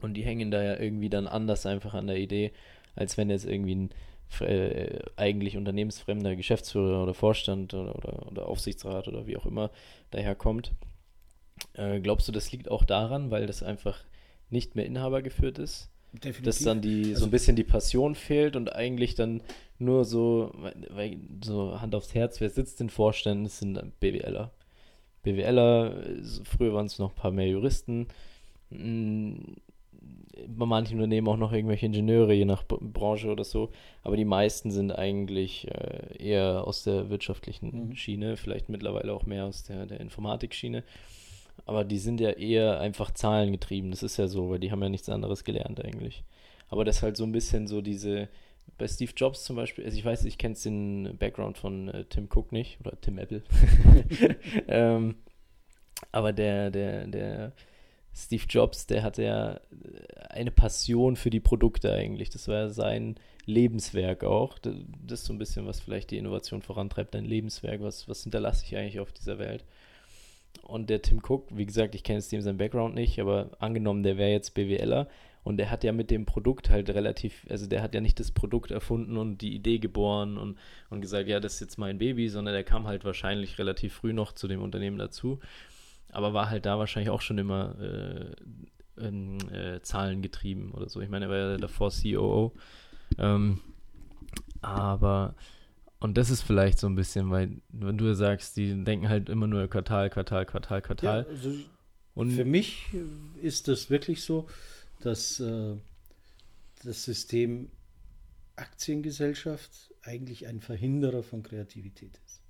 Speaker 2: Und die hängen da ja irgendwie dann anders einfach an der Idee, als wenn jetzt irgendwie ein äh, eigentlich unternehmensfremder Geschäftsführer oder Vorstand oder, oder, oder Aufsichtsrat oder wie auch immer daherkommt. Äh, glaubst du, das liegt auch daran, weil das einfach nicht mehr Inhaber geführt ist? Definitiv. Dass dann die, so also ein bisschen die Passion fehlt und eigentlich dann nur so, weil, so Hand aufs Herz, wer sitzt in Vorständen, das sind BWLer. BWLer, früher waren es noch ein paar mehr Juristen, hm, bei manchen Unternehmen auch noch irgendwelche Ingenieure, je nach Branche oder so. Aber die meisten sind eigentlich äh, eher aus der wirtschaftlichen mhm. Schiene, vielleicht mittlerweile auch mehr aus der, der Informatik-Schiene. Aber die sind ja eher einfach zahlengetrieben. Das ist ja so, weil die haben ja nichts anderes gelernt eigentlich. Aber das ist halt so ein bisschen so diese, bei Steve Jobs zum Beispiel, also ich weiß, ich kenne den Background von äh, Tim Cook nicht oder Tim Apple. ähm, aber der, der, der Steve Jobs, der hatte ja eine Passion für die Produkte eigentlich. Das war ja sein Lebenswerk auch. Das ist so ein bisschen, was vielleicht die Innovation vorantreibt, dein Lebenswerk. Was, was hinterlasse ich eigentlich auf dieser Welt? Und der Tim Cook, wie gesagt, ich kenne jetzt dem seinen Background nicht, aber angenommen, der wäre jetzt BWLer und der hat ja mit dem Produkt halt relativ, also der hat ja nicht das Produkt erfunden und die Idee geboren und, und gesagt, ja, das ist jetzt mein Baby, sondern der kam halt wahrscheinlich relativ früh noch zu dem Unternehmen dazu, aber war halt da wahrscheinlich auch schon immer äh, in, äh, Zahlen getrieben oder so. Ich meine, er war ja davor COO. Ähm, aber und das ist vielleicht so ein bisschen, weil, wenn du sagst, die denken halt immer nur Quartal, Quartal, Quartal, Quartal. Ja, also
Speaker 1: und für mich ist das wirklich so, dass äh, das System Aktiengesellschaft eigentlich ein Verhinderer von Kreativität ist.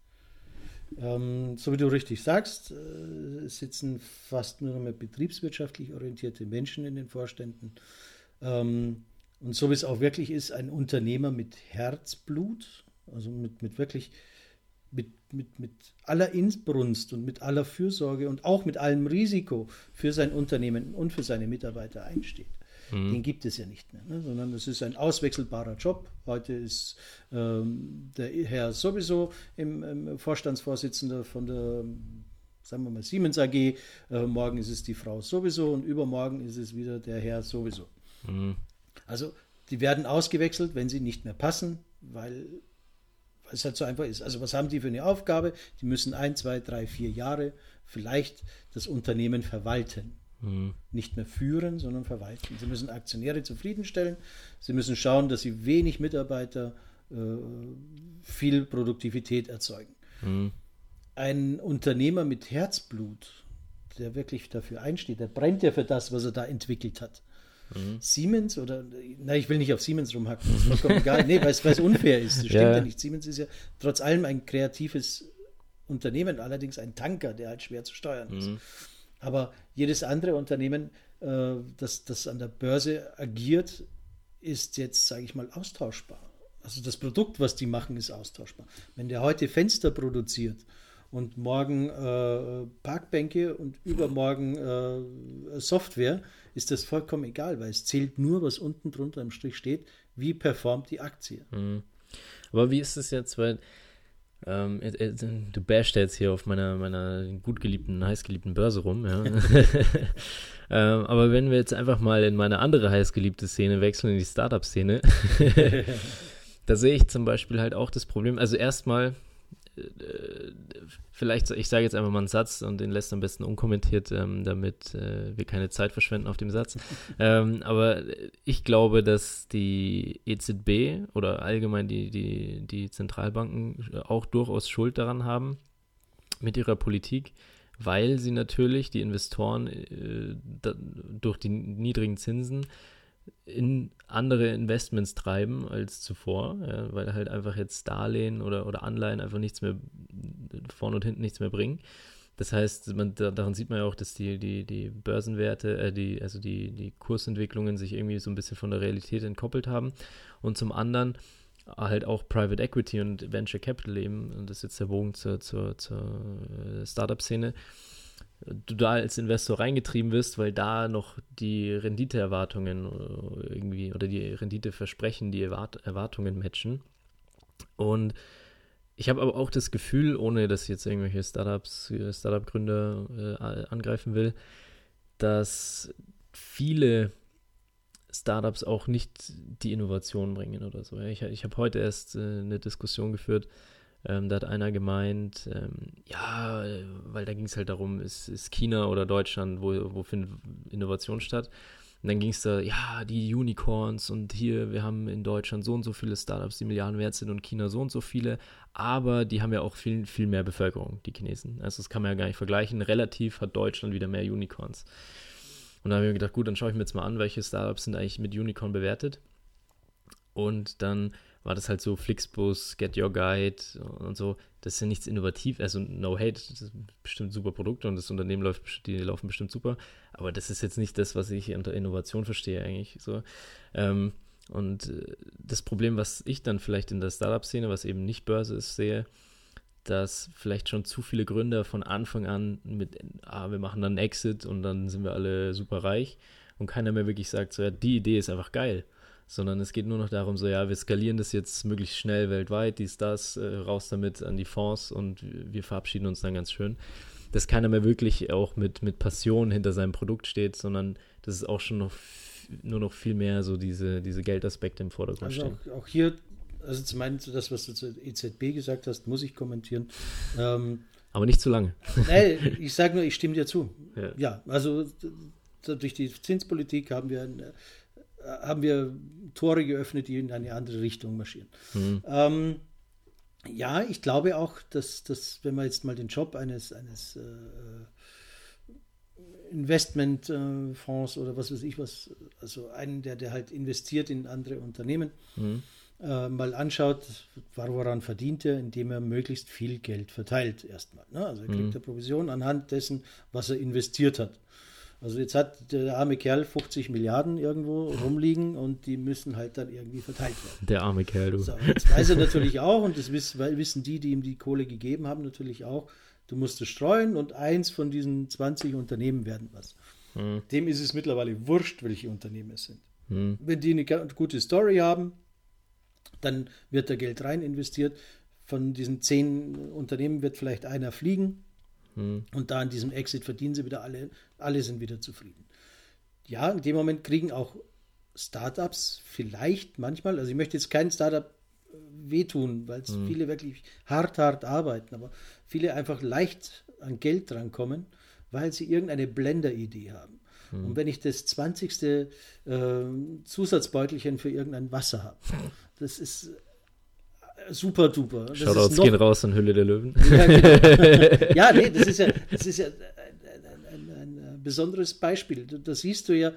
Speaker 1: Ähm, so wie du richtig sagst, äh, sitzen fast nur noch mehr betriebswirtschaftlich orientierte Menschen in den Vorständen. Ähm, und so wie es auch wirklich ist, ein Unternehmer mit Herzblut also mit, mit wirklich mit, mit, mit aller Inbrunst und mit aller Fürsorge und auch mit allem Risiko für sein Unternehmen und für seine Mitarbeiter einsteht. Mhm. Den gibt es ja nicht mehr, ne? sondern es ist ein auswechselbarer Job. Heute ist ähm, der Herr sowieso im, im Vorstandsvorsitzender von der sagen wir mal Siemens AG, äh, morgen ist es die Frau sowieso und übermorgen ist es wieder der Herr sowieso. Mhm. Also die werden ausgewechselt, wenn sie nicht mehr passen, weil es halt so einfach ist. Also was haben die für eine Aufgabe? Die müssen ein, zwei, drei, vier Jahre vielleicht das Unternehmen verwalten. Mhm. Nicht mehr führen, sondern verwalten. Sie müssen Aktionäre zufriedenstellen. Sie müssen schauen, dass sie wenig Mitarbeiter äh, viel Produktivität erzeugen. Mhm. ein Unternehmer mit Herzblut, der wirklich dafür einsteht, der brennt ja für das, was er da entwickelt hat. Mhm. Siemens oder, na, ich will nicht auf Siemens rumhacken, das ist vollkommen egal. Nee, weil es unfair ist. Das stimmt ja. ja nicht. Siemens ist ja trotz allem ein kreatives Unternehmen, allerdings ein Tanker, der halt schwer zu steuern ist. Mhm. Aber jedes andere Unternehmen, äh, das, das an der Börse agiert, ist jetzt, sage ich mal, austauschbar. Also das Produkt, was die machen, ist austauschbar. Wenn der heute Fenster produziert und morgen äh, Parkbänke und übermorgen äh, Software, ist das vollkommen egal, weil es zählt nur, was unten drunter im Strich steht, wie performt die Aktie. Mhm.
Speaker 2: Aber wie ist es jetzt, weil ähm, du bashst jetzt hier auf meiner, meiner gut geliebten, heißgeliebten Börse rum, ja. ähm, aber wenn wir jetzt einfach mal in meine andere heißgeliebte Szene wechseln, in die Startup-Szene, da sehe ich zum Beispiel halt auch das Problem, also erstmal, äh, vielleicht, ich sage jetzt einfach mal einen Satz und den lässt am besten unkommentiert, ähm, damit äh, wir keine Zeit verschwenden auf dem Satz. ähm, aber ich glaube, dass die EZB oder allgemein die, die, die Zentralbanken auch durchaus Schuld daran haben mit ihrer Politik, weil sie natürlich die Investoren äh, da, durch die niedrigen Zinsen in andere Investments treiben als zuvor, ja, weil halt einfach jetzt Darlehen oder, oder Anleihen einfach nichts mehr, vorne und hinten nichts mehr bringen. Das heißt, man, daran sieht man ja auch, dass die, die, die Börsenwerte, äh, die, also die, die Kursentwicklungen sich irgendwie so ein bisschen von der Realität entkoppelt haben. Und zum anderen halt auch Private Equity und Venture Capital eben, und das ist jetzt der Bogen zur, zur, zur Startup-Szene, du da als Investor reingetrieben wirst, weil da noch die Renditeerwartungen äh, irgendwie oder die Renditeversprechen die Erwart Erwartungen matchen. Und ich habe aber auch das Gefühl, ohne dass ich jetzt irgendwelche Startups, äh, Startup-Gründer äh, angreifen will, dass viele Startups auch nicht die Innovation bringen oder so. Ich, ich habe heute erst äh, eine Diskussion geführt ähm, da hat einer gemeint, ähm, ja, weil da ging es halt darum, ist, ist China oder Deutschland, wo, wo findet Innovation statt? Und dann ging es da, ja, die Unicorns und hier, wir haben in Deutschland so und so viele Startups, die Milliarden wert sind und China so und so viele, aber die haben ja auch viel, viel mehr Bevölkerung, die Chinesen. Also das kann man ja gar nicht vergleichen. Relativ hat Deutschland wieder mehr Unicorns. Und da habe ich mir gedacht, gut, dann schaue ich mir jetzt mal an, welche Startups sind eigentlich mit Unicorn bewertet. Und dann war das halt so Flixbus, Get Your Guide und so. Das ist ja nichts innovativ, also no hate, das ist bestimmt super Produkte und das Unternehmen läuft, die laufen bestimmt super, aber das ist jetzt nicht das, was ich unter Innovation verstehe eigentlich so. Ähm, und äh, das Problem, was ich dann vielleicht in der Startup-Szene, was eben nicht Börse ist, sehe, dass vielleicht schon zu viele Gründer von Anfang an mit, ah, wir machen dann Exit und dann sind wir alle super reich und keiner mehr wirklich sagt, so ja, die Idee ist einfach geil sondern es geht nur noch darum, so ja, wir skalieren das jetzt möglichst schnell weltweit, dies, das, äh, raus damit an die Fonds und wir verabschieden uns dann ganz schön. Dass keiner mehr wirklich auch mit, mit Passion hinter seinem Produkt steht, sondern dass es auch schon noch nur noch viel mehr so diese, diese Geldaspekte im Vordergrund
Speaker 1: also stehen. Auch, auch hier, also zum einen das, was du zur EZB gesagt hast, muss ich kommentieren. Ähm,
Speaker 2: Aber nicht zu lange.
Speaker 1: Nein, ich sage nur, ich stimme dir zu. Ja, ja also durch die Zinspolitik haben wir haben wir Tore geöffnet, die in eine andere Richtung marschieren. Mhm. Ähm, ja, ich glaube auch, dass, dass, wenn man jetzt mal den Job eines, eines äh, Investmentfonds äh, oder was weiß ich was, also einen, der, der halt investiert in andere Unternehmen, mhm. äh, mal anschaut, woran verdient er, indem er möglichst viel Geld verteilt erstmal. Ne? Also er kriegt mhm. eine Provision anhand dessen, was er investiert hat. Also jetzt hat der arme Kerl 50 Milliarden irgendwo rumliegen und die müssen halt dann irgendwie verteilt werden.
Speaker 2: Der arme Kerl, du.
Speaker 1: So, jetzt weiß er natürlich auch, und das wissen die, die ihm die Kohle gegeben haben, natürlich auch, du musst es streuen und eins von diesen 20 Unternehmen werden was. Hm. Dem ist es mittlerweile wurscht, welche Unternehmen es sind. Hm. Wenn die eine gute Story haben, dann wird da Geld rein investiert. Von diesen zehn Unternehmen wird vielleicht einer fliegen hm. Und da in diesem Exit verdienen sie wieder alle, alle sind wieder zufrieden. Ja, in dem Moment kriegen auch Startups vielleicht manchmal, also ich möchte jetzt kein Startup äh, wehtun, weil hm. viele wirklich hart, hart arbeiten, aber viele einfach leicht an Geld drankommen, weil sie irgendeine Blender-Idee haben. Hm. Und wenn ich das 20. Äh, Zusatzbeutelchen für irgendein Wasser habe, das ist super duper. Das
Speaker 2: Shoutouts gehen raus an Hülle der Löwen.
Speaker 1: Ja, genau. ja, nee, das ist ja, das ist ja ein, ein, ein besonderes Beispiel. Da siehst du ja,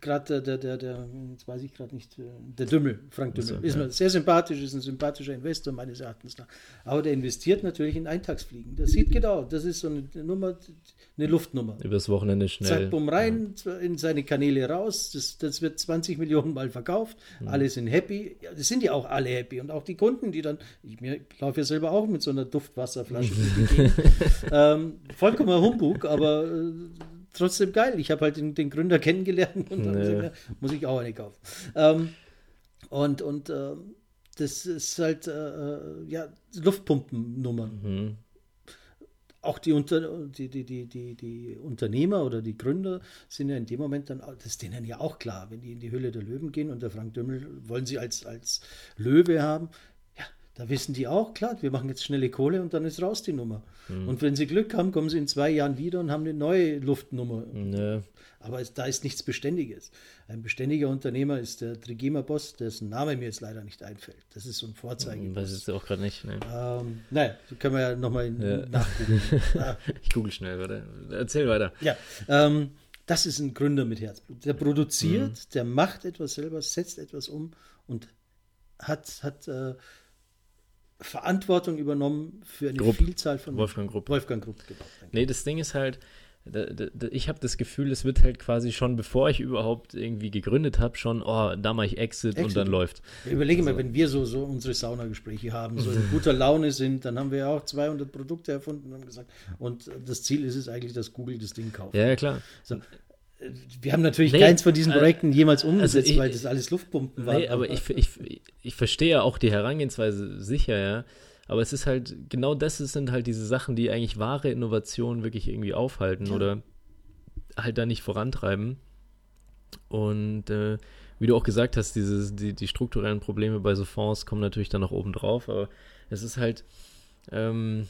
Speaker 1: gerade der, der, der, jetzt weiß ich gerade nicht, der Dümmel, Frank Dümmel, also, ist ja. sehr sympathisch, ist ein sympathischer Investor meines Erachtens nach. Aber der investiert natürlich in Eintagsfliegen. Das sieht genau, das ist so eine Nummer, eine Luftnummer.
Speaker 2: Übers Wochenende schnell.
Speaker 1: Bumm rein, ja. in seine Kanäle raus, das, das wird 20 Millionen Mal verkauft, mhm. alle sind happy, ja, das sind ja auch alle happy und auch die Kunden, die dann, ich mir laufe ja selber auch mit so einer Duftwasserflasche. ähm, vollkommener Humbug, aber äh, trotzdem geil. Ich habe halt den, den, Gründer kennengelernt und dann nee. muss ich auch eine kaufen. Ähm, und und äh, das ist halt äh, äh ja Luftpumpennummern. Mhm. Auch die, Unter die, die, die, die, die Unternehmer oder die Gründer sind ja in dem Moment dann, das ist denen ja auch klar, wenn die in die Hülle der Löwen gehen und der Frank Dümmel wollen sie als, als Löwe haben, da wissen die auch, klar, wir machen jetzt schnelle Kohle und dann ist raus die Nummer. Mhm. Und wenn sie Glück haben, kommen sie in zwei Jahren wieder und haben eine neue Luftnummer. Ja. Aber es, da ist nichts Beständiges. Ein beständiger Unternehmer ist der Trigema-Boss, dessen Name mir jetzt leider nicht einfällt. Das ist so ein Vorzeige.
Speaker 2: Das ist auch gerade nicht.
Speaker 1: Ne? Ähm, naja, können wir ja nochmal ja. nachgucken.
Speaker 2: ah. Ich google schnell, warte. Erzähl weiter.
Speaker 1: Ja, ähm, das ist ein Gründer mit Herzblut. Der produziert, mhm. der macht etwas selber, setzt etwas um und hat, hat äh, Verantwortung übernommen für eine
Speaker 2: Grupp.
Speaker 1: Vielzahl von
Speaker 2: Wolfgang Grupp.
Speaker 1: Wolfgang Grupp,
Speaker 2: genau. Nee, das Ding ist halt, ich habe das Gefühl, es wird halt quasi schon, bevor ich überhaupt irgendwie gegründet habe, schon, oh, da mache ich Exit, Exit, und dann läuft.
Speaker 1: Überlege also. mal, wenn wir so, so unsere Saunagespräche haben, so in guter Laune sind, dann haben wir ja auch 200 Produkte erfunden und haben gesagt, und das Ziel ist es eigentlich, dass Google das Ding kauft.
Speaker 2: Ja, klar.
Speaker 1: So, wir haben natürlich nee, keins von diesen äh, Projekten äh, jemals also umgesetzt, also ich, weil das alles Luftpumpen
Speaker 2: waren. Nee, aber ich, ich, ich verstehe auch die Herangehensweise sicher, ja. Aber es ist halt, genau das sind halt diese Sachen, die eigentlich wahre Innovationen wirklich irgendwie aufhalten ja. oder halt da nicht vorantreiben. Und äh, wie du auch gesagt hast, diese, die, die strukturellen Probleme bei so Fonds kommen natürlich dann noch oben drauf, aber es ist halt, ähm,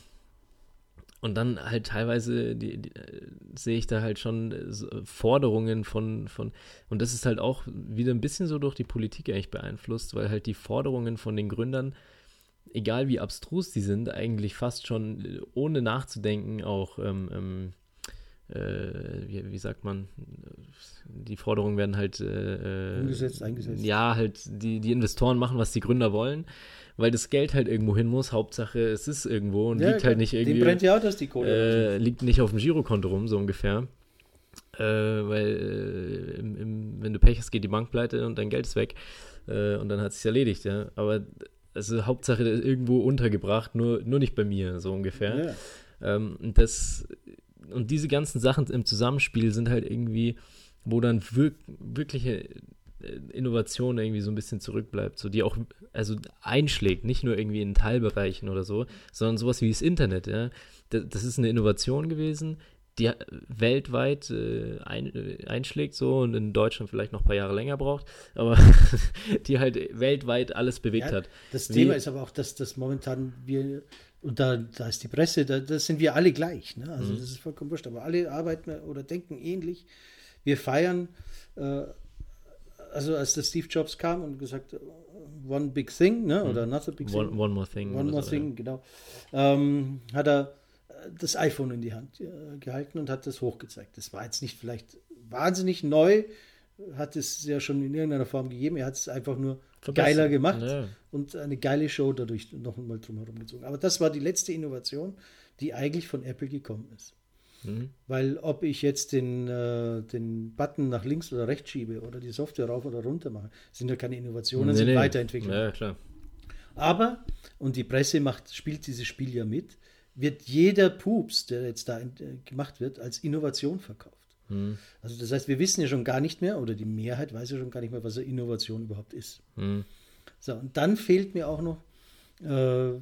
Speaker 2: und dann halt teilweise die, die, äh, sehe ich da halt schon äh, Forderungen von, von, und das ist halt auch wieder ein bisschen so durch die Politik eigentlich beeinflusst, weil halt die Forderungen von den Gründern, egal wie abstrus die sind, eigentlich fast schon äh, ohne nachzudenken auch, ähm, ähm, äh, wie, wie, sagt man, die Forderungen werden halt
Speaker 1: äh, umgesetzt, eingesetzt.
Speaker 2: Ja, halt die, die Investoren machen, was die Gründer wollen weil das Geld halt irgendwo hin muss. Hauptsache, es ist irgendwo und ja, liegt halt nicht irgendwie.
Speaker 1: Dem brennt ja auch, dass die Kohle.
Speaker 2: Äh, liegt nicht auf dem Girokonto rum, so ungefähr. Äh, weil, äh, im, im, wenn du Pech hast, geht die Bank pleite und dein Geld ist weg. Äh, und dann hat es sich erledigt, ja. Aber also Hauptsache irgendwo untergebracht, nur, nur nicht bei mir, so ungefähr. Ja. Ähm, und das und diese ganzen Sachen im Zusammenspiel sind halt irgendwie, wo dann wirk wirkliche Innovation irgendwie so ein bisschen zurückbleibt, so die auch also einschlägt, nicht nur irgendwie in Teilbereichen oder so, sondern sowas wie das Internet, ja. Das, das ist eine Innovation gewesen, die weltweit äh, ein, äh, einschlägt so und in Deutschland vielleicht noch ein paar Jahre länger braucht, aber die halt weltweit alles bewegt ja, hat.
Speaker 1: Das wie, Thema ist aber auch, dass das momentan wir und da, da ist die Presse, da, da sind wir alle gleich. Ne? Also mhm. das ist vollkommen wurscht, aber alle arbeiten oder denken ähnlich. Wir feiern äh, also als der Steve Jobs kam und gesagt, One Big Thing, ne? oder Not a Big
Speaker 2: Thing. One, one More Thing.
Speaker 1: One More so, Thing, ja. genau. Ähm, hat er äh, das iPhone in die Hand äh, gehalten und hat das hochgezeigt. Das war jetzt nicht vielleicht wahnsinnig neu, hat es ja schon in irgendeiner Form gegeben. Er hat es einfach nur Verbessern. geiler gemacht ja. und eine geile Show dadurch noch einmal drumherum gezogen. Aber das war die letzte Innovation, die eigentlich von Apple gekommen ist. Mhm. Weil ob ich jetzt den, äh, den Button nach links oder rechts schiebe oder die Software rauf oder runter mache, sind ja keine Innovationen, nee, sind nee. Weiterentwicklungen.
Speaker 2: Ja, klar.
Speaker 1: Aber, und die Presse macht, spielt dieses Spiel ja mit, wird jeder Pups, der jetzt da äh, gemacht wird, als Innovation verkauft. Mhm. Also das heißt, wir wissen ja schon gar nicht mehr, oder die Mehrheit weiß ja schon gar nicht mehr, was eine Innovation überhaupt ist. Mhm. So, und dann fehlt mir auch noch, äh,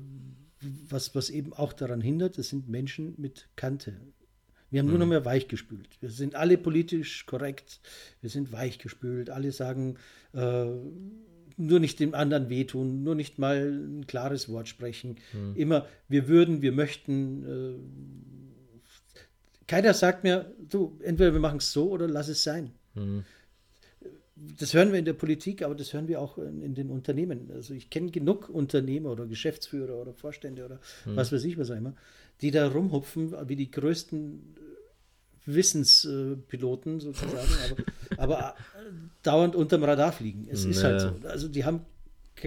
Speaker 1: was, was eben auch daran hindert, das sind Menschen mit Kante, wir haben mhm. nur noch mehr weichgespült. Wir sind alle politisch korrekt. Wir sind weichgespült. Alle sagen, äh, nur nicht dem anderen wehtun, nur nicht mal ein klares Wort sprechen. Mhm. Immer, wir würden, wir möchten. Äh, keiner sagt mir, du, entweder wir machen es so oder lass es sein. Mhm. das hören wir in der Politik, aber das hören wir auch in, in den Unternehmen. Also ich kenne genug Unternehmer oder Geschäftsführer oder Vorstände oder hm. was weiß ich was auch immer, die da rumhupfen wie die größten Wissenspiloten sozusagen, aber, aber äh, dauernd unterm Radar fliegen. Es ist halt so. Also die haben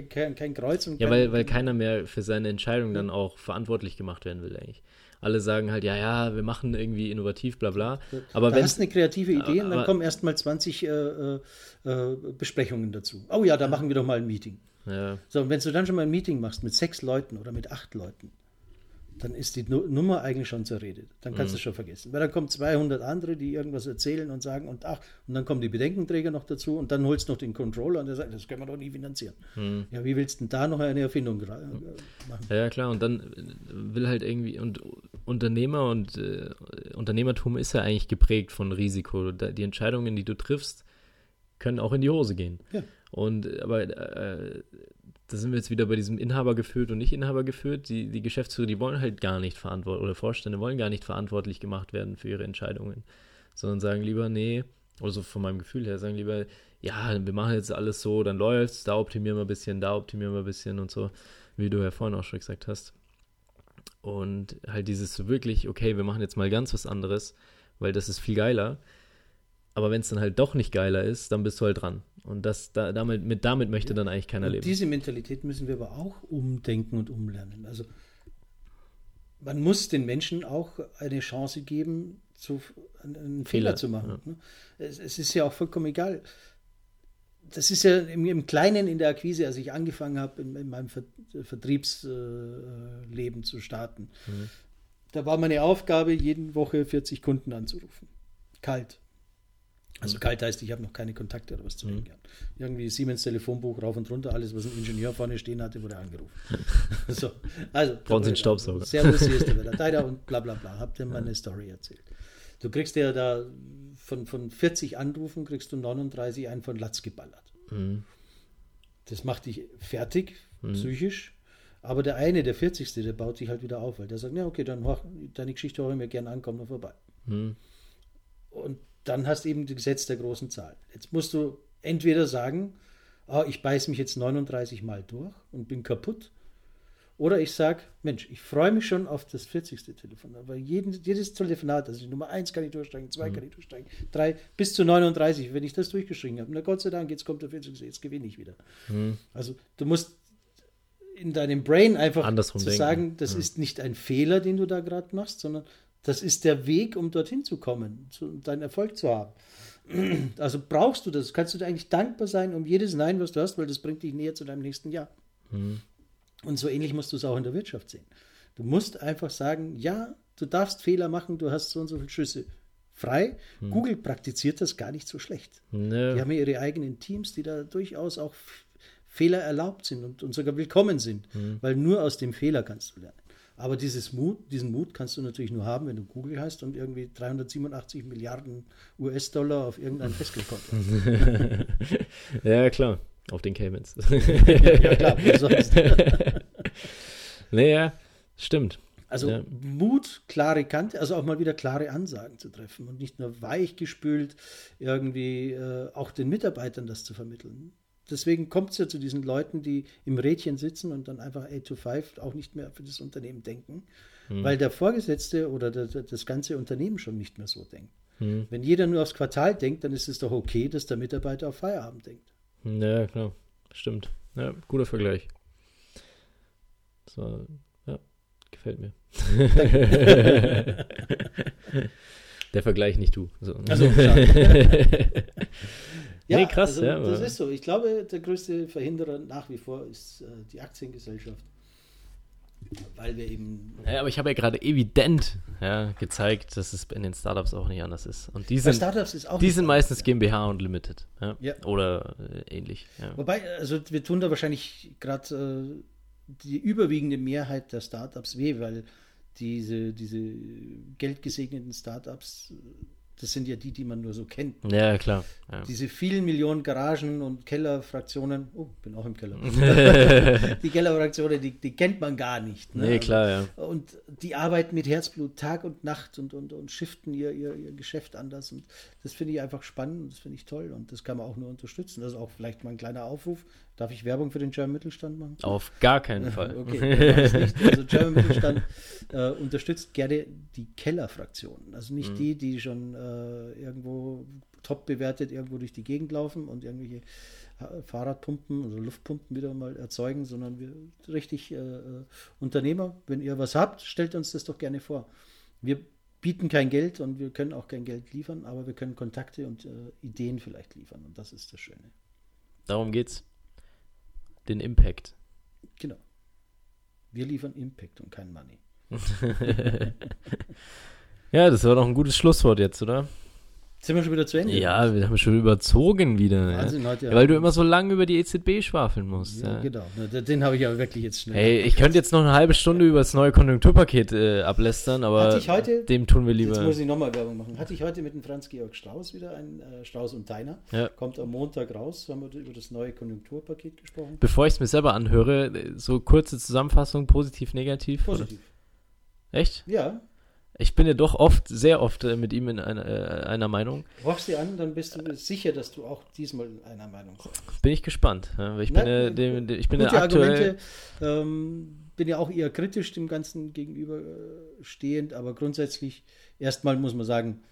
Speaker 1: kein, kein Kreuz und
Speaker 2: Ja, weil, weil keiner mehr für seine Entscheidung dann auch verantwortlich gemacht werden will, eigentlich. Alle sagen halt, ja, ja, wir machen irgendwie innovativ, bla bla. Aber
Speaker 1: da hast eine kreative Idee und dann kommen erst mal 20 äh, äh, äh, Besprechungen dazu. Oh ja, da machen wir doch mal ein Meeting. Ja. So, und wenn du dann schon mal ein Meeting machst mit sechs Leuten oder mit acht Leuten, dann ist die Nummer eigentlich schon zerredet. Dann kannst mhm. du es schon vergessen. Weil dann kommen 200 andere, die irgendwas erzählen und sagen und ach, und dann kommen die Bedenkenträger noch dazu und dann holst du noch den Controller und der sagt, das können wir doch nie finanzieren. Mhm. Ja, wie willst du denn da noch eine Erfindung äh,
Speaker 2: machen? Ja, klar, und dann will halt irgendwie, und Unternehmer und äh, Unternehmertum ist ja eigentlich geprägt von Risiko. Die Entscheidungen, die du triffst, können auch in die Hose gehen. Ja. Und aber äh, da sind wir jetzt wieder bei diesem Inhaber geführt und nicht Inhaber geführt. Die, die Geschäftsführer, die wollen halt gar nicht verantwortlich, oder Vorstände wollen gar nicht verantwortlich gemacht werden für ihre Entscheidungen, sondern sagen lieber, nee, oder so von meinem Gefühl her, sagen lieber, ja, wir machen jetzt alles so, dann läuft's, da optimieren wir ein bisschen, da optimieren wir ein bisschen und so, wie du ja vorhin auch schon gesagt hast. Und halt dieses wirklich, okay, wir machen jetzt mal ganz was anderes, weil das ist viel geiler. Aber wenn es dann halt doch nicht geiler ist, dann bist du halt dran. Und das, da, damit, mit, damit möchte dann eigentlich keiner und leben.
Speaker 1: Diese Mentalität müssen wir aber auch umdenken und umlernen. Also man muss den Menschen auch eine Chance geben, zu, einen Fehler, Fehler zu machen. Ja. Ne? Es, es, ist ja auch vollkommen egal. Das ist ja im, im Kleinen in der Akquise, als ich angefangen habe, in, in meinem Ver Vertriebsleben zu starten. Mhm. Da war meine Aufgabe, jede Woche 40 Kunden anzurufen. Kalt. Also kalt heißt, ich habe noch keine Kontakte oder was zu tun mhm. gehabt. Irgendwie Siemens Telefonbuch rauf und runter, alles, was ein Ingenieur vorne stehen hatte, wurde angerufen. so, also.
Speaker 2: Brauchen Sie einen Staubsauger.
Speaker 1: Servus, hier ist der Wetter. und bla bla bla. Habt ihr mal eine Story erzählt. Du kriegst ja da von, von 40 Anrufen, kriegst du 39 einen von Latz geballert. Mhm. Das macht dich fertig, mhm. psychisch. Aber der eine, der 40. der baut sich halt wieder auf, weil der sagt, ja, okay, dann deine Geschichte höre ich mir gerne an, komm noch vorbei. Mhm. Und dann hast du eben das Gesetz der großen Zahl. Jetzt musst du entweder sagen, oh, ich beiße mich jetzt 39 Mal durch und bin kaputt. Oder ich sage, Mensch, ich freue mich schon auf das 40. Telefonat, weil jeden, jedes Telefonat, also die Nummer 1 kann ich durchsteigen, 2 mhm. kann ich durchsteigen, 3 bis zu 39, wenn ich das durchgeschrieben habe. Na Gott sei Dank, jetzt kommt der 40. Jetzt gewinne ich wieder. Mhm. Also du musst in deinem Brain einfach
Speaker 2: Andersrum
Speaker 1: zu sagen, das ja. ist nicht ein Fehler, den du da gerade machst, sondern das ist der Weg, um dorthin zu kommen, zu, deinen Erfolg zu haben. Also brauchst du das, kannst du dir eigentlich dankbar sein um jedes Nein, was du hast, weil das bringt dich näher zu deinem nächsten Jahr. Mhm. Und so ähnlich musst du es auch in der Wirtschaft sehen. Du musst einfach sagen, ja, du darfst Fehler machen, du hast so und so viele Schüsse frei. Mhm. Google praktiziert das gar nicht so schlecht. Nee. Die haben ja ihre eigenen Teams, die da durchaus auch Fehler erlaubt sind und, und sogar willkommen sind, mhm. weil nur aus dem Fehler kannst du lernen. Aber dieses Mut, diesen Mut kannst du natürlich nur haben, wenn du Google heißt und irgendwie 387 Milliarden US-Dollar auf irgendein Festgeldkonto
Speaker 2: ja, klar. Auf den Caymans. ja, klar. Wie sonst. naja, stimmt.
Speaker 1: Also ja. Mut, klare Kante, also auch mal wieder klare Ansagen zu treffen und nicht nur weichgespült irgendwie äh, auch den Mitarbeitern das zu vermitteln deswegen kommt es ja zu diesen Leuten, die im Rädchen sitzen und dann einfach 8 to 5 auch nicht mehr für das Unternehmen denken, hm. weil der Vorgesetzte oder der, das ganze Unternehmen schon nicht mehr so denkt. Hm. Wenn jeder nur aufs Quartal denkt, dann ist es doch okay, dass der Mitarbeiter auf Feierabend denkt.
Speaker 2: Ja, klar. Stimmt. Ja, guter Vergleich. So, ja, gefällt mir. der Vergleich nicht du. So. Also,
Speaker 1: Ja, nee, krass, also, ja. Das ist so. Ich glaube, der größte Verhinderer nach wie vor ist äh, die Aktiengesellschaft. Weil wir eben.
Speaker 2: Ja, aber ich habe ja gerade evident ja, gezeigt, dass es in den Startups auch nicht anders ist. Und die sind,
Speaker 1: Startups ist auch
Speaker 2: die sind meistens GmbH und Limited. Oder äh, ähnlich.
Speaker 1: Wobei, also wir tun da wahrscheinlich gerade äh, die überwiegende Mehrheit der Startups weh, weil diese, diese geldgesegneten Startups das sind ja die, die man nur so kennt.
Speaker 2: Ja, klar. Ja.
Speaker 1: Diese vielen Millionen Garagen und Kellerfraktionen, oh, bin auch im Keller. die Kellerfraktionen, die, die kennt man gar nicht.
Speaker 2: Ne? Nee, klar, ja.
Speaker 1: Und die arbeiten mit Herzblut Tag und Nacht und, und, und shiften ihr, ihr, ihr Geschäft anders. Und das finde ich einfach spannend und das finde ich toll. Und das kann man auch nur unterstützen. Das ist auch vielleicht mal ein kleiner Aufruf. Darf ich Werbung für den German Mittelstand machen?
Speaker 2: Auf gar keinen Fall.
Speaker 1: okay, also German Mittelstand äh, unterstützt gerne die Kellerfraktionen. Also nicht mhm. die, die schon äh, irgendwo top bewertet irgendwo durch die Gegend laufen und irgendwelche äh, Fahrradpumpen oder Luftpumpen wieder mal erzeugen, sondern wir richtig äh, äh, Unternehmer, wenn ihr was habt, stellt uns das doch gerne vor. Wir bieten kein Geld und wir können auch kein Geld liefern, aber wir können Kontakte und äh, Ideen vielleicht liefern und das ist das Schöne.
Speaker 2: Darum geht's den Impact.
Speaker 1: Genau. Wir liefern Impact und kein Money.
Speaker 2: ja, das war doch ein gutes Schlusswort jetzt, oder?
Speaker 1: Sind wir schon wieder zu Ende?
Speaker 2: Ja, wir haben schon überzogen wieder. Wahnsinn, ja. Heute, ja. Weil du immer so lange über die EZB schwafeln musst. Ja,
Speaker 1: ja. genau. Den habe ich aber wirklich jetzt schnell.
Speaker 2: Hey, ich könnte jetzt noch eine halbe Stunde über das neue Konjunkturpaket äh, ablästern, aber
Speaker 1: heute,
Speaker 2: dem tun wir lieber.
Speaker 1: Jetzt muss ich nochmal Werbung machen. Hatte ich heute mit dem Franz-Georg Strauß wieder, ein äh, Strauß und Teiner. Ja. Kommt am Montag raus, haben wir über das neue Konjunkturpaket gesprochen.
Speaker 2: Bevor ich es mir selber anhöre, so kurze Zusammenfassung, positiv, negativ?
Speaker 1: Positiv.
Speaker 2: Oder? Echt?
Speaker 1: Ja.
Speaker 2: Ich bin ja doch oft, sehr oft äh, mit ihm in einer, äh, einer Meinung.
Speaker 1: Rufst sie an, dann bist du sicher, dass du auch diesmal in einer Meinung bist.
Speaker 2: Bin ich gespannt. Ja, ich, bin ja, dem, ich bin ja aktuell.
Speaker 1: Ähm, bin ja auch eher kritisch dem Ganzen gegenüber äh, aber grundsätzlich, erstmal muss man sagen,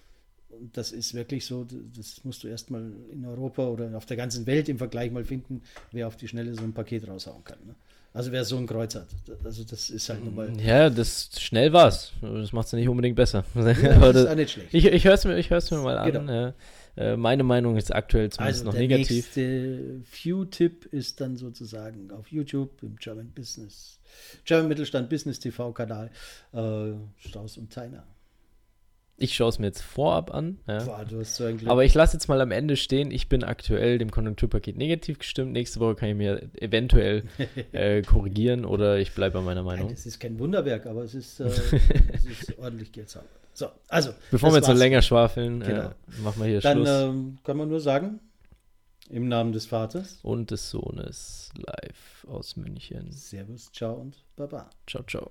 Speaker 1: das ist wirklich so, das musst du erstmal in Europa oder auf der ganzen Welt im Vergleich mal finden, wer auf die Schnelle so ein Paket raushauen kann. Ne? Also wer so ein Kreuz hat. Also das ist halt nochmal.
Speaker 2: Ja, das schnell war's. Das macht es ja nicht unbedingt besser.
Speaker 1: Ja, das ist auch nicht schlecht.
Speaker 2: Ich, ich höre es mir, mir mal an. Genau. Äh, meine Meinung ist aktuell zumindest also noch
Speaker 1: der
Speaker 2: negativ.
Speaker 1: Der View-Tipp ist dann sozusagen auf YouTube im German Business, German Mittelstand Business TV-Kanal äh, Strauß und Teiner.
Speaker 2: Ich schaue es mir jetzt vorab an. Ja.
Speaker 1: Boah, so
Speaker 2: Aber ich lasse jetzt mal am Ende stehen, ich bin aktuell dem Konjunkturpaket negativ gestimmt. Nächste Woche kann ich mir eventuell äh, korrigieren oder ich bleibe bei meiner Meinung.
Speaker 1: Es ist kein Wunderwerk, aber es ist, äh, es ist ordentlich Geld So, also.
Speaker 2: Bevor wir jetzt so länger schwafeln, äh, genau. äh, machen wir hier
Speaker 1: Dann,
Speaker 2: Schluss.
Speaker 1: Dann ähm, kann man nur sagen, im Namen des Vaters
Speaker 2: und des Sohnes live aus München.
Speaker 1: Servus, ciao und baba.
Speaker 2: Ciao, ciao.